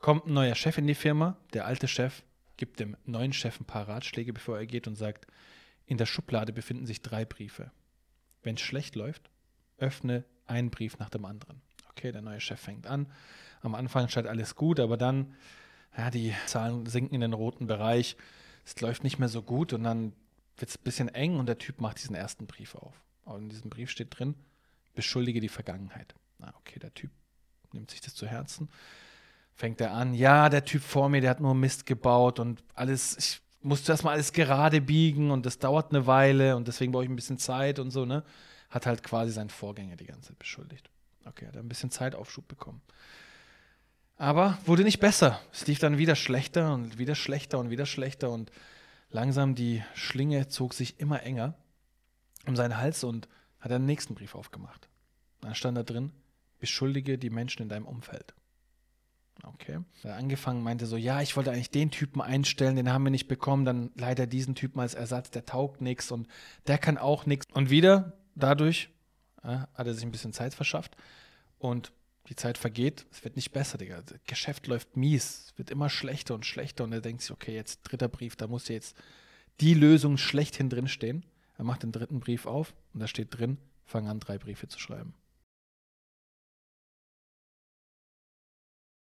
Kommt ein neuer Chef in die Firma, der alte Chef gibt dem neuen Chef ein paar Ratschläge, bevor er geht und sagt, in der Schublade befinden sich drei Briefe. Wenn es schlecht läuft, öffne einen Brief nach dem anderen. Okay, der neue Chef fängt an. Am Anfang scheint alles gut, aber dann, ja, die Zahlen sinken in den roten Bereich. Es läuft nicht mehr so gut und dann wird es ein bisschen eng und der Typ macht diesen ersten Brief auf. Und in diesem Brief steht drin, beschuldige die Vergangenheit. Na, okay, der Typ nimmt sich das zu Herzen fängt er an, ja, der Typ vor mir, der hat nur Mist gebaut und alles, ich musste erstmal alles gerade biegen und das dauert eine Weile und deswegen brauche ich ein bisschen Zeit und so, ne? Hat halt quasi seinen Vorgänger die ganze Zeit beschuldigt. Okay, hat ein bisschen Zeitaufschub bekommen. Aber wurde nicht besser. Es lief dann wieder schlechter und wieder schlechter und wieder schlechter und langsam die Schlinge zog sich immer enger um seinen Hals und hat einen nächsten Brief aufgemacht. Dann stand da drin, beschuldige die Menschen in deinem Umfeld. Okay. Angefangen meinte so, ja, ich wollte eigentlich den Typen einstellen, den haben wir nicht bekommen, dann leider diesen Typen als Ersatz, der taugt nichts und der kann auch nichts. Und wieder dadurch äh, hat er sich ein bisschen Zeit verschafft und die Zeit vergeht, es wird nicht besser, Digga. Das Geschäft läuft mies, es wird immer schlechter und schlechter und er denkt sich, okay, jetzt dritter Brief, da muss jetzt die Lösung schlechthin drinstehen. Er macht den dritten Brief auf und da steht drin, fang an, drei Briefe zu schreiben.